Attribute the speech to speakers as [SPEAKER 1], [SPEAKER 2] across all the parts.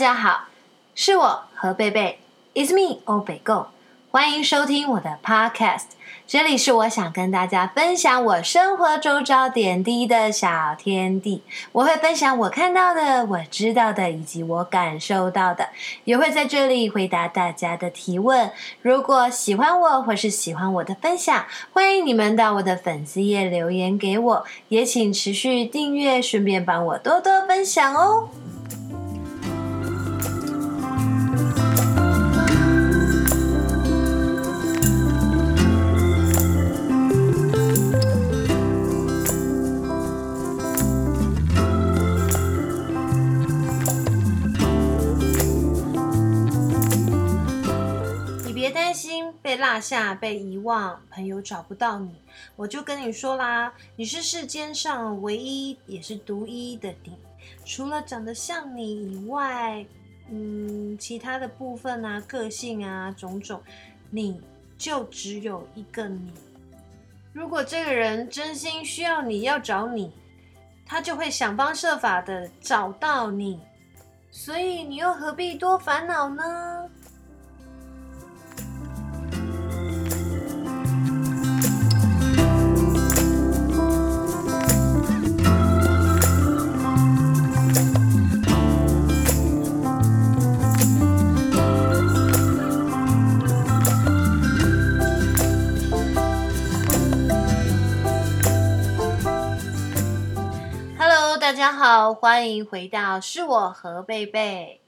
[SPEAKER 1] 大家好，是我何贝贝，is me 欧北共，欢迎收听我的 Podcast。这里是我想跟大家分享我生活周遭点滴的小天地。我会分享我看到的、我知道的以及我感受到的，也会在这里回答大家的提问。如果喜欢我或是喜欢我的分享，欢迎你们到我的粉丝页留言给我，也请持续订阅，顺便帮我多多分享哦。被落下、被遗忘，朋友找不到你，我就跟你说啦，你是世间上唯一也是独一的你。除了长得像你以外，嗯，其他的部分啊、个性啊、种种，你就只有一个你。如果这个人真心需要你，要找你，他就会想方设法的找到你。所以你又何必多烦恼呢？大家好，欢迎回到是我何贝贝。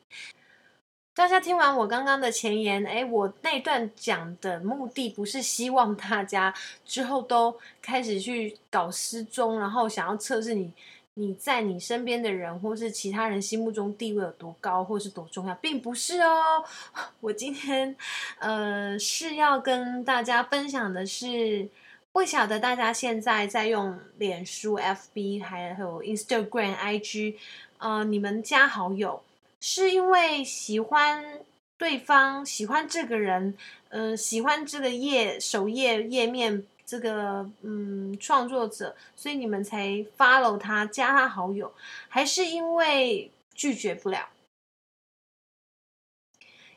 [SPEAKER 1] 大家听完我刚刚的前言，诶，我那段讲的目的不是希望大家之后都开始去搞失踪，然后想要测试你你在你身边的人或是其他人心目中地位有多高或是多重要，并不是哦。我今天呃是要跟大家分享的是。不晓得大家现在在用脸书、FB 还有 Instagram、IG，呃，你们加好友是因为喜欢对方、喜欢这个人，嗯、呃，喜欢这个页首页页面这个嗯创作者，所以你们才 follow 他、加他好友，还是因为拒绝不了？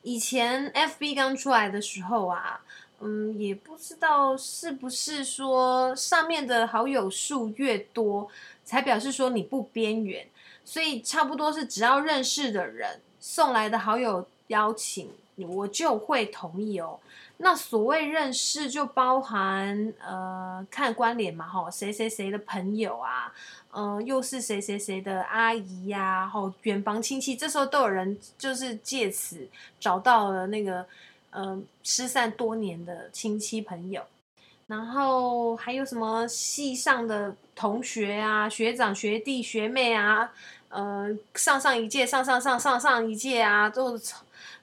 [SPEAKER 1] 以前 FB 刚出来的时候啊。嗯，也不知道是不是说上面的好友数越多，才表示说你不边缘，所以差不多是只要认识的人送来的好友邀请，我就会同意哦。那所谓认识就包含呃看关联嘛，吼，谁谁谁的朋友啊，嗯、又是谁谁谁的阿姨呀、啊，吼，远房亲戚，这时候都有人就是借此找到了那个。嗯，失散多年的亲戚朋友，然后还有什么系上的同学啊、学长、学弟、学妹啊，呃，上上一届、上上上上上一届啊，都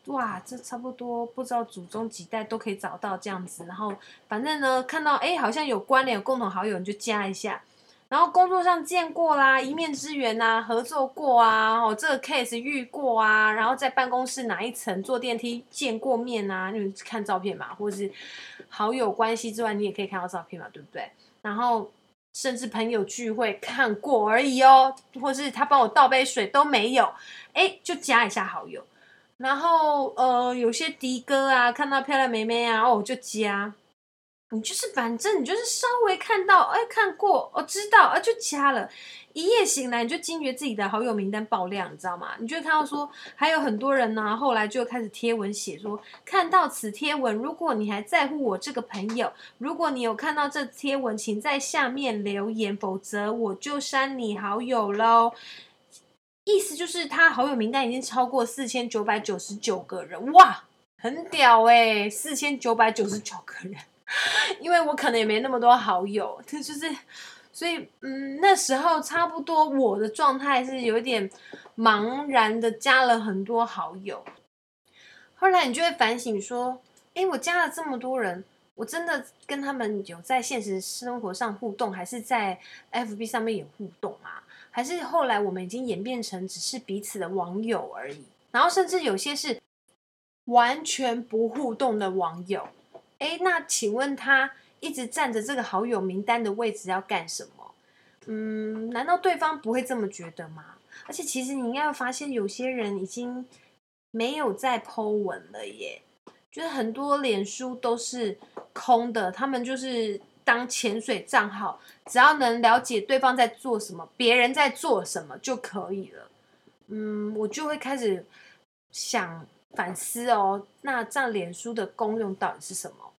[SPEAKER 1] 哇，这差不多不知道祖宗几代都可以找到这样子。然后反正呢，看到哎，好像有关联、有共同好友，你就加一下。然后工作上见过啦，一面之缘呐，合作过啊，哦，这个 case 遇过啊，然后在办公室哪一层坐电梯见过面啊，你看照片嘛，或是好友关系之外，你也可以看到照片嘛，对不对？然后甚至朋友聚会看过而已哦，或是他帮我倒杯水都没有，哎，就加一下好友。然后呃，有些的哥啊，看到漂亮妹妹啊，哦，就加。你就是，反正你就是稍微看到，哎，看过，哦、知道，啊，就加了。一夜醒来，你就惊觉自己的好友名单爆量，你知道吗？你就看到说，还有很多人呢、后来就开始贴文写说，看到此贴文，如果你还在乎我这个朋友，如果你有看到这贴文，请在下面留言，否则我就删你好友喽。意思就是他好友名单已经超过四千九百九十九个人，哇，很屌哎，四千九百九十九个人。因为我可能也没那么多好友，就是，所以，嗯，那时候差不多我的状态是有一点茫然的，加了很多好友。后来你就会反省说，诶，我加了这么多人，我真的跟他们有在现实生活上互动，还是在 FB 上面有互动啊？还是后来我们已经演变成只是彼此的网友而已？然后甚至有些是完全不互动的网友。哎，那请问他一直占着这个好友名单的位置要干什么？嗯，难道对方不会这么觉得吗？而且其实你应该会发现，有些人已经没有在 po 文了耶，就是很多脸书都是空的，他们就是当潜水账号，只要能了解对方在做什么，别人在做什么就可以了。嗯，我就会开始想反思哦，那这样脸书的功用到底是什么？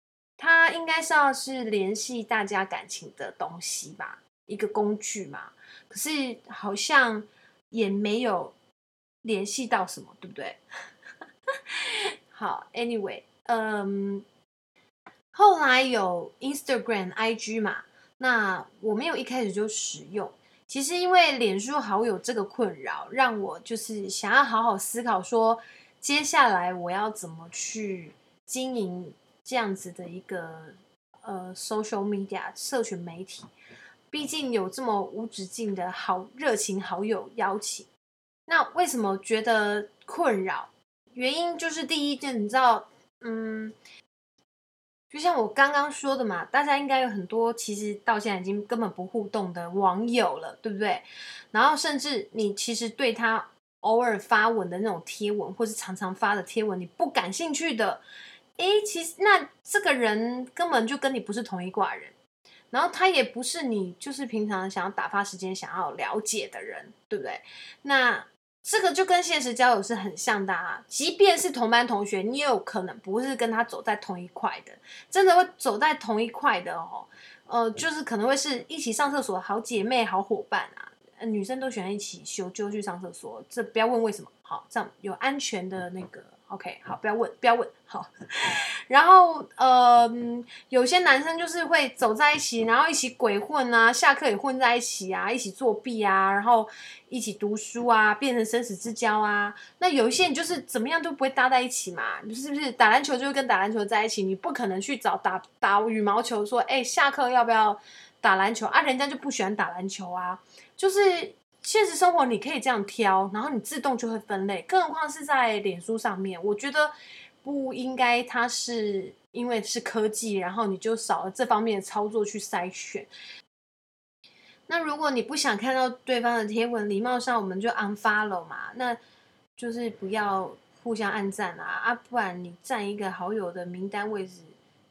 [SPEAKER 1] 它应该是要是联系大家感情的东西吧，一个工具嘛。可是好像也没有联系到什么，对不对？好，Anyway，嗯，后来有 Instagram、IG 嘛，那我没有一开始就使用。其实因为脸书好友这个困扰，让我就是想要好好思考，说接下来我要怎么去经营这样子的一个呃 social media 社群媒体。毕竟有这么无止境的好热情好友邀请，那为什么觉得困扰？原因就是第一件，你知道，嗯。就像我刚刚说的嘛，大家应该有很多其实到现在已经根本不互动的网友了，对不对？然后甚至你其实对他偶尔发文的那种贴文，或是常常发的贴文，你不感兴趣的，诶，其实那这个人根本就跟你不是同一挂人，然后他也不是你就是平常想要打发时间、想要了解的人，对不对？那。这个就跟现实交友是很像的啊，即便是同班同学，你也有可能不是跟他走在同一块的，真的会走在同一块的哦，呃，就是可能会是一起上厕所的好姐妹、好伙伴啊，女生都喜欢一起修就去上厕所，这不要问为什么，好，这样有安全的那个。OK，好，不要问，不要问，好。然后，呃，有些男生就是会走在一起，然后一起鬼混啊，下课也混在一起啊，一起作弊啊，然后一起读书啊，变成生死之交啊。那有一些人就是怎么样都不会搭在一起嘛，你是不是？打篮球就会跟打篮球在一起，你不可能去找打打羽毛球说，哎，下课要不要打篮球啊？人家就不喜欢打篮球啊，就是。现实生活你可以这样挑，然后你自动就会分类，更何况是在脸书上面。我觉得不应该，它是因为是科技，然后你就少了这方面的操作去筛选。那如果你不想看到对方的贴文，礼貌上我们就 unfollow 嘛，那就是不要互相暗赞啊啊，不然你占一个好友的名单位置，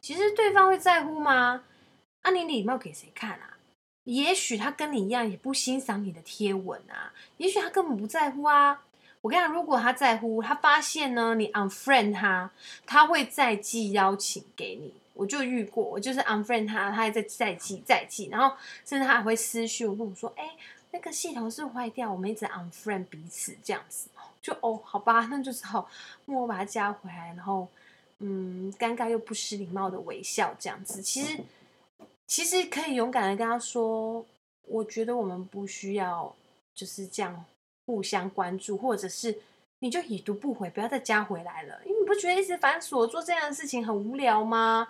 [SPEAKER 1] 其实对方会在乎吗？啊，你礼貌给谁看啊？也许他跟你一样，也不欣赏你的贴文啊。也许他根本不在乎啊。我跟你讲，如果他在乎，他发现呢，你 unfriend 他，他会再寄邀请给你。我就遇过，我就是 unfriend 他，他还在再寄再寄，然后甚至他还会私讯跟我说：“哎、那个系统是坏掉，我们一直 unfriend 彼此这样子。”就哦，好吧，那就只好默默把他加回来，然后嗯，尴尬又不失礼貌的微笑这样子。其实。其实可以勇敢的跟他说，我觉得我们不需要就是这样互相关注，或者是你就已读不回，不要再加回来了，因为你不觉得一直反锁做这样的事情很无聊吗？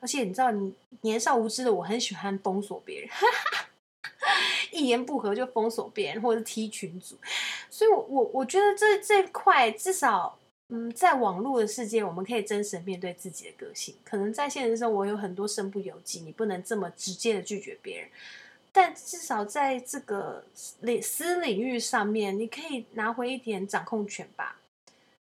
[SPEAKER 1] 而且你知道，你年少无知的我很喜欢封锁别人，一言不合就封锁别人，或者是踢群组，所以我我我觉得这这块至少。嗯，在网络的世界，我们可以真实面对自己的个性。可能在现实生活有很多身不由己，你不能这么直接的拒绝别人。但至少在这个领私领域上面，你可以拿回一点掌控权吧。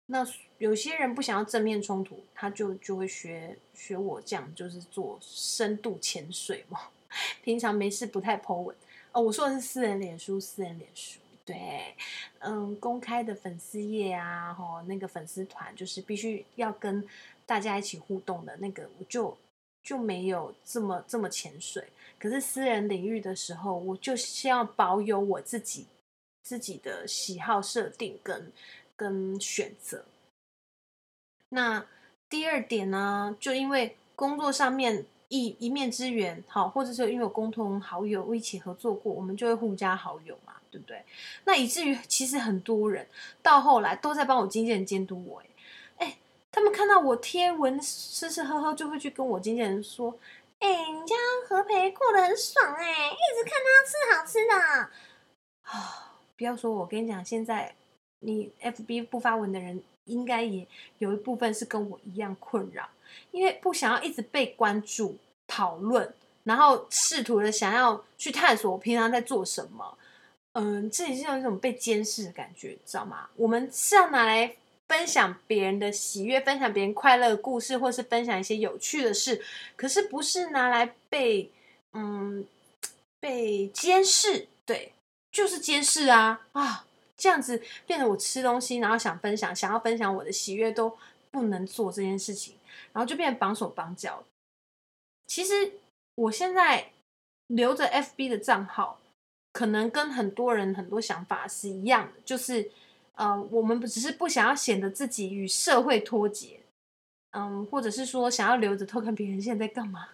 [SPEAKER 1] 那有些人不想要正面冲突，他就就会学学我这样，就是做深度潜水嘛。平常没事不太 po 文哦，我说的是私人脸书，私人脸书。对，嗯，公开的粉丝页啊，吼，那个粉丝团就是必须要跟大家一起互动的那个，我就就没有这么这么潜水。可是私人领域的时候，我就希望保有我自己自己的喜好设定跟跟选择。那第二点呢，就因为工作上面一一面之缘，好，或者是因为有共同好友一起合作过，我们就会互加好友嘛。对不对？那以至于其实很多人到后来都在帮我经纪人监督我，哎，他们看到我贴文吃吃喝喝，就会去跟我经纪人说：“哎，你家何培过得很爽哎，一直看他吃好吃的。”啊，不要说我跟你讲，现在你 FB 不发文的人，应该也有一部分是跟我一样困扰，因为不想要一直被关注、讨论，然后试图的想要去探索我平常在做什么。嗯，这也是有一种被监视的感觉，知道吗？我们是要拿来分享别人的喜悦，分享别人快乐的故事，或是分享一些有趣的事，可是不是拿来被嗯被监视，对，就是监视啊啊！这样子变得我吃东西，然后想分享，想要分享我的喜悦都不能做这件事情，然后就变成绑手绑脚。其实我现在留着 FB 的账号，可能跟很多人很多想法是一样的，就是呃，我们只是不想要显得自己与社会脱节，嗯，或者是说想要留着偷看别人现在在干嘛。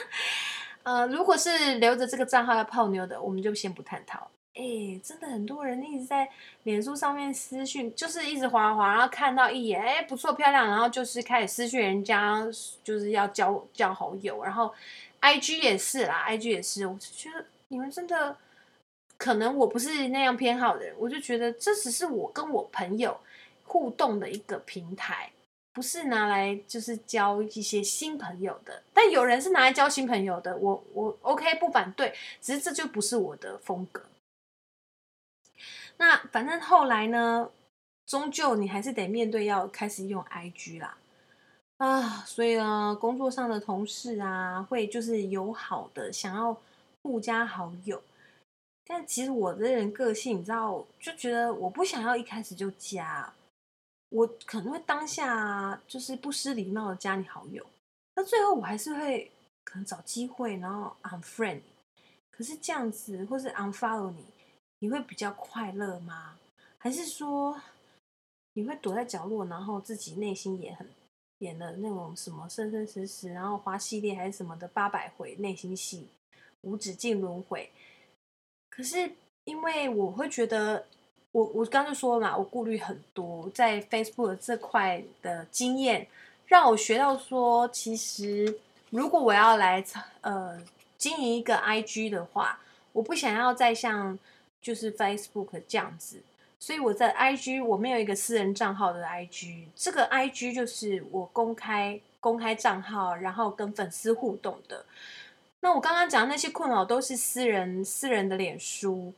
[SPEAKER 1] 呃，如果是留着这个账号要泡妞的，我们就先不探讨。哎、真的很多人一直在脸书上面私讯，就是一直滑滑，然后看到一眼，哎、不错漂亮，然后就是开始私讯人家，就是要交交好友，然后 IG 也是啦，IG 也是，我觉得你们真的，可能我不是那样偏好的人，我就觉得这只是我跟我朋友互动的一个平台，不是拿来就是交一些新朋友的。但有人是拿来交新朋友的，我我 OK 不反对，只是这就不是我的风格。那反正后来呢，终究你还是得面对要开始用 IG 啦，啊，所以呢，工作上的同事啊，会就是友好的想要互加好友，但其实我这人个性，你知道，就觉得我不想要一开始就加，我可能会当下就是不失礼貌的加你好友，那最后我还是会可能找机会然后 unfriend，可是这样子或是 unfollow 你。你会比较快乐吗？还是说你会躲在角落，然后自己内心也很演的那种什么生生死死，然后花系列还是什么的八百回内心戏，无止境轮回？可是因为我会觉得，我我刚刚就说了嘛，我顾虑很多，在 Facebook 这块的经验让我学到说，其实如果我要来呃经营一个 IG 的话，我不想要再像。就是 Facebook 这样子，所以我在 IG 我没有一个私人账号的 IG，这个 IG 就是我公开公开账号，然后跟粉丝互动的。那我刚刚讲的那些困扰都是私人私人的脸书，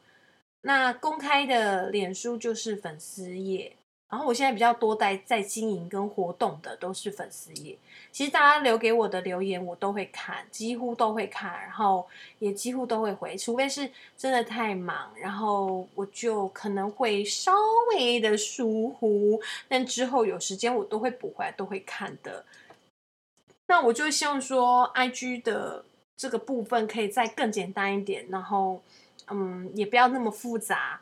[SPEAKER 1] 那公开的脸书就是粉丝页。然后我现在比较多在在经营跟活动的都是粉丝页，其实大家留给我的留言我都会看，几乎都会看，然后也几乎都会回，除非是真的太忙，然后我就可能会稍微的疏忽，但之后有时间我都会补回来，都会看的。那我就希望说，IG 的这个部分可以再更简单一点，然后嗯，也不要那么复杂。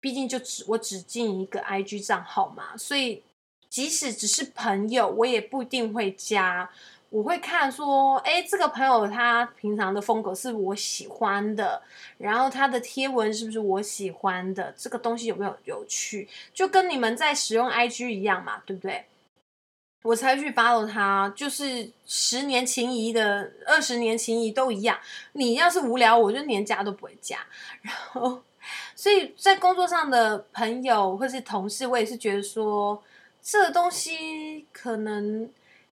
[SPEAKER 1] 毕竟就只我只进一个 IG 账号嘛，所以即使只是朋友，我也不一定会加。我会看说，哎，这个朋友他平常的风格是我喜欢的，然后他的贴文是不是我喜欢的，这个东西有没有有趣，就跟你们在使用 IG 一样嘛，对不对？我才去 follow 他，就是十年情谊的，二十年情谊都一样。你要是无聊，我就连加都不会加，然后。所以在工作上的朋友或是同事，我也是觉得说，这个东西可能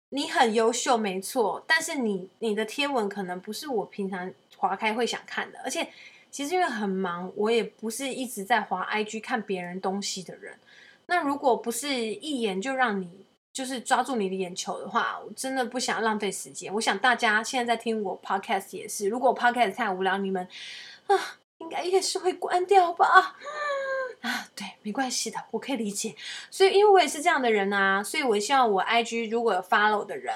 [SPEAKER 1] 你很优秀，没错，但是你你的贴文可能不是我平常划开会想看的，而且其实因为很忙，我也不是一直在划 IG 看别人东西的人。那如果不是一眼就让你就是抓住你的眼球的话，我真的不想浪费时间。我想大家现在在听我 Podcast 也是，如果 Podcast 太无聊，你们啊。应该也是会关掉吧，啊，对，没关系的，我可以理解。所以，因为我也是这样的人啊，所以我希望我 IG 如果有 follow 的人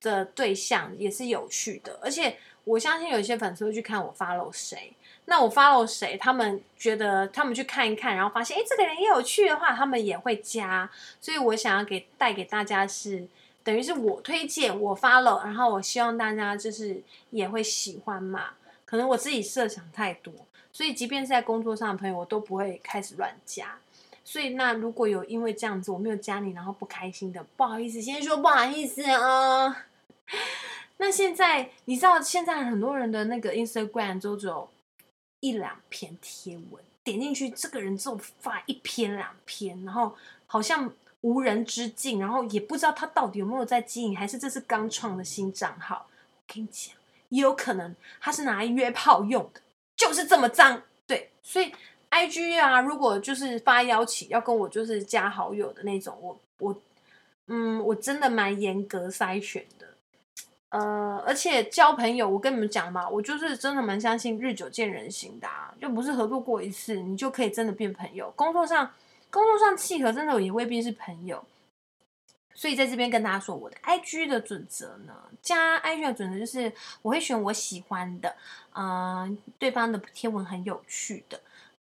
[SPEAKER 1] 的对象也是有趣的，而且我相信有些粉丝会去看我 follow 谁，那我 follow 谁，他们觉得他们去看一看，然后发现哎，这个人也有趣的话，他们也会加。所以我想要给带给大家是，等于是我推荐我 follow，然后我希望大家就是也会喜欢嘛。可能我自己设想太多。所以，即便是在工作上的朋友，我都不会开始乱加。所以，那如果有因为这样子我没有加你，然后不开心的，不好意思，先说不好意思啊。那现在你知道，现在很多人的那个 Instagram 都只有一两篇贴文，点进去，这个人只有发一篇两篇，然后好像无人之境，然后也不知道他到底有没有在经营，还是这是刚创的新账号。我跟你讲，也有可能他是拿来约炮用的。就是这么脏，对，所以 IG 啊，如果就是发邀请要跟我就是加好友的那种，我我嗯，我真的蛮严格筛选的。呃，而且交朋友，我跟你们讲嘛，我就是真的蛮相信日久见人心的啊，就不是合作过一次，你就可以真的变朋友。工作上，工作上契合，真的也未必是朋友。所以在这边跟大家说，我的 IG 的准则呢，加 IG 的准则就是我会选我喜欢的，嗯、呃，对方的贴文很有趣的，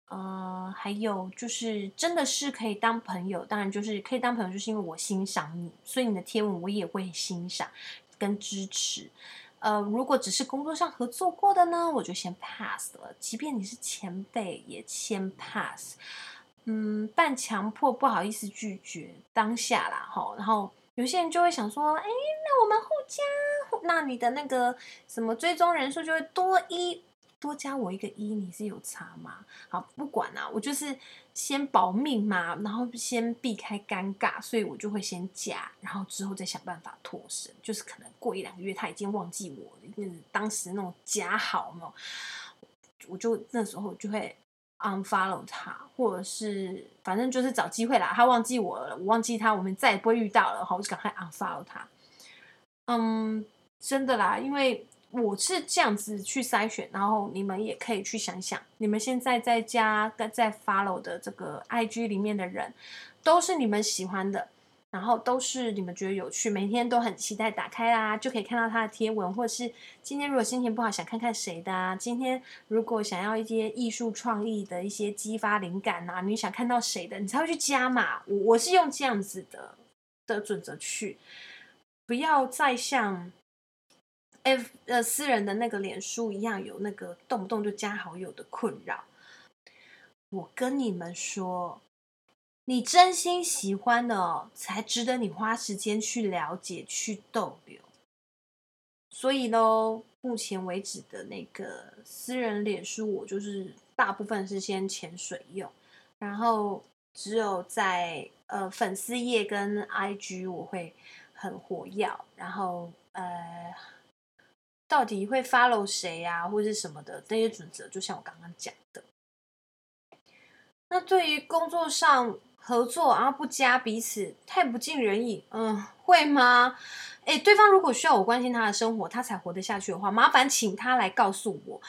[SPEAKER 1] 呃，还有就是真的是可以当朋友，当然就是可以当朋友，就是因为我欣赏你，所以你的贴文我也会欣赏。跟支持，呃，如果只是工作上合作过的呢，我就先 pass 了。即便你是前辈，也先 pass。嗯，半强迫，不好意思拒绝当下啦，哈。然后有些人就会想说，哎，那我们互加，那你的那个什么追踪人数就会多一。多加我一个一，你是有差吗？好，不管啦、我就是先保命嘛，然后先避开尴尬，所以我就会先加，然后之后再想办法脱身。就是可能过一两个月，他已经忘记我了，因为当时那种加好嘛，我就那时候就会 unfollow 他，或者是反正就是找机会啦。他忘记我了，我忘记他，我们再也不会遇到了，好，我就赶快 unfollow 他。嗯，真的啦，因为。我是这样子去筛选，然后你们也可以去想想，你们现在在加在 follow 的这个 IG 里面的人，都是你们喜欢的，然后都是你们觉得有趣，每天都很期待打开啦，就可以看到他的贴文，或者是今天如果心情不好想看看谁的啊，今天如果想要一些艺术创意的一些激发灵感啊，你想看到谁的，你才会去加嘛。我我是用这样子的的准则去，不要再像。F 呃，私人的那个脸书一样有那个动不动就加好友的困扰。我跟你们说，你真心喜欢的，才值得你花时间去了解、去逗留。所以呢，目前为止的那个私人脸书，我就是大部分是先潜水用，然后只有在呃粉丝页跟 IG 我会很活跃，然后呃。到底会 follow 谁呀、啊，或者是什么的这些准则，就像我刚刚讲的。那对于工作上合作，然后不加彼此，太不尽人意，嗯，会吗？哎，对方如果需要我关心他的生活，他才活得下去的话，麻烦请他来告诉我，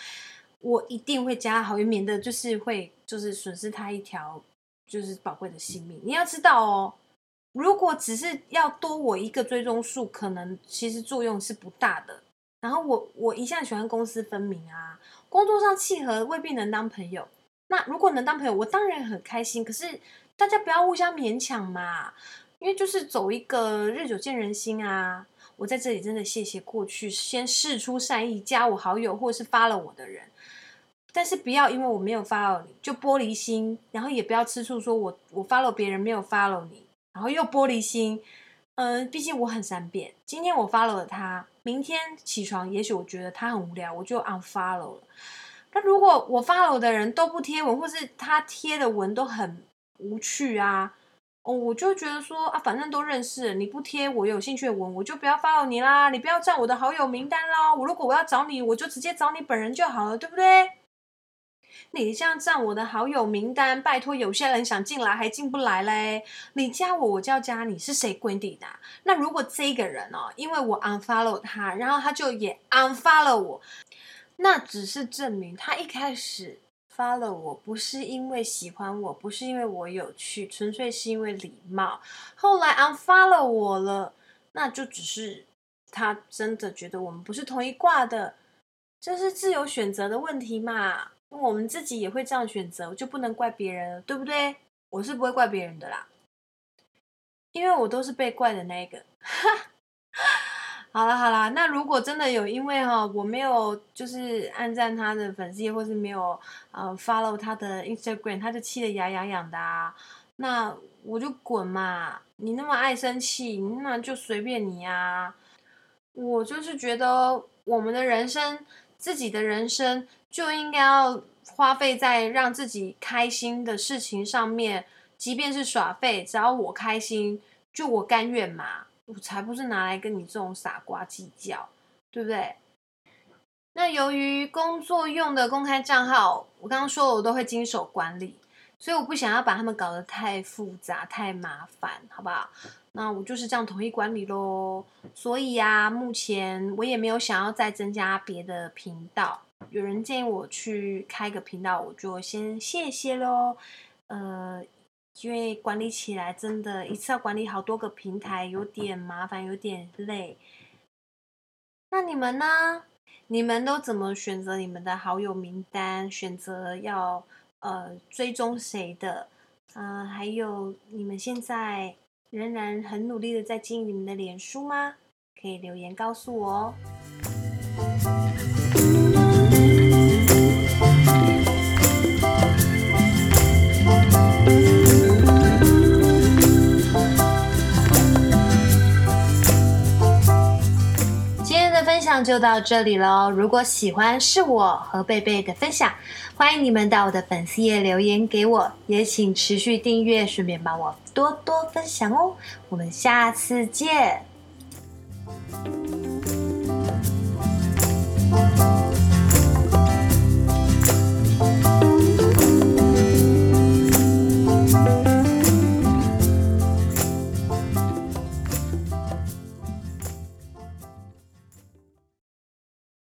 [SPEAKER 1] 我一定会加好，免得就是会就是损失他一条就是宝贵的性命。你要知道哦，如果只是要多我一个追踪数，可能其实作用是不大的。然后我我一向喜欢公私分明啊，工作上契合未必能当朋友。那如果能当朋友，我当然很开心。可是大家不要互相勉强嘛，因为就是走一个日久见人心啊。我在这里真的谢谢过去先释出善意加我好友或是 follow 我的人，但是不要因为我没有 follow 你就玻璃心，然后也不要吃醋说我我 follow 别人没有 follow 你，然后又玻璃心。嗯、呃，毕竟我很善变。今天我 follow 了他，明天起床，也许我觉得他很无聊，我就 unfollow 了。那如果我 follow 的人都不贴文，或是他贴的文都很无趣啊，哦，我就觉得说啊，反正都认识，你不贴我有兴趣的文，我就不要 follow 你啦，你不要占我的好友名单啦。我如果我要找你，我就直接找你本人就好了，对不对？你这样占我的好友名单，拜托，有些人想进来还进不来嘞。你加我，我就要加你，是谁规定的？那如果这个人哦，因为我 unfollow 他，然后他就也 unfollow 我，那只是证明他一开始 follow 我不是因为喜欢我，不是因为我有趣，纯粹是因为礼貌。后来 unfollow 我了，那就只是他真的觉得我们不是同一挂的，这是自由选择的问题嘛。我们自己也会这样选择，就不能怪别人了，对不对？我是不会怪别人的啦，因为我都是被怪的那一个。好了好了，那如果真的有因为哈，我没有就是按赞他的粉丝，或是没有呃 follow 他的 Instagram，他就气得牙痒痒的啊，那我就滚嘛！你那么爱生气，那就随便你啊。我就是觉得我们的人生。自己的人生就应该要花费在让自己开心的事情上面，即便是耍废，只要我开心，就我甘愿嘛。我才不是拿来跟你这种傻瓜计较，对不对？那由于工作用的公开账号，我刚刚说我都会经手管理，所以我不想要把他们搞得太复杂、太麻烦，好不好？那我就是这样统一管理喽。所以啊，目前我也没有想要再增加别的频道。有人建议我去开个频道，我就先谢谢喽。呃，因为管理起来真的，一次要管理好多个平台，有点麻烦，有点累。那你们呢？你们都怎么选择你们的好友名单？选择要呃追踪谁的？嗯、呃，还有你们现在仍然很努力的在经营你们的脸书吗？可以留言告诉我哦。就到这里喽。如果喜欢是我和贝贝的分享，欢迎你们到我的粉丝页留言给我，也请持续订阅，顺便帮我多多分享哦。我们下次见。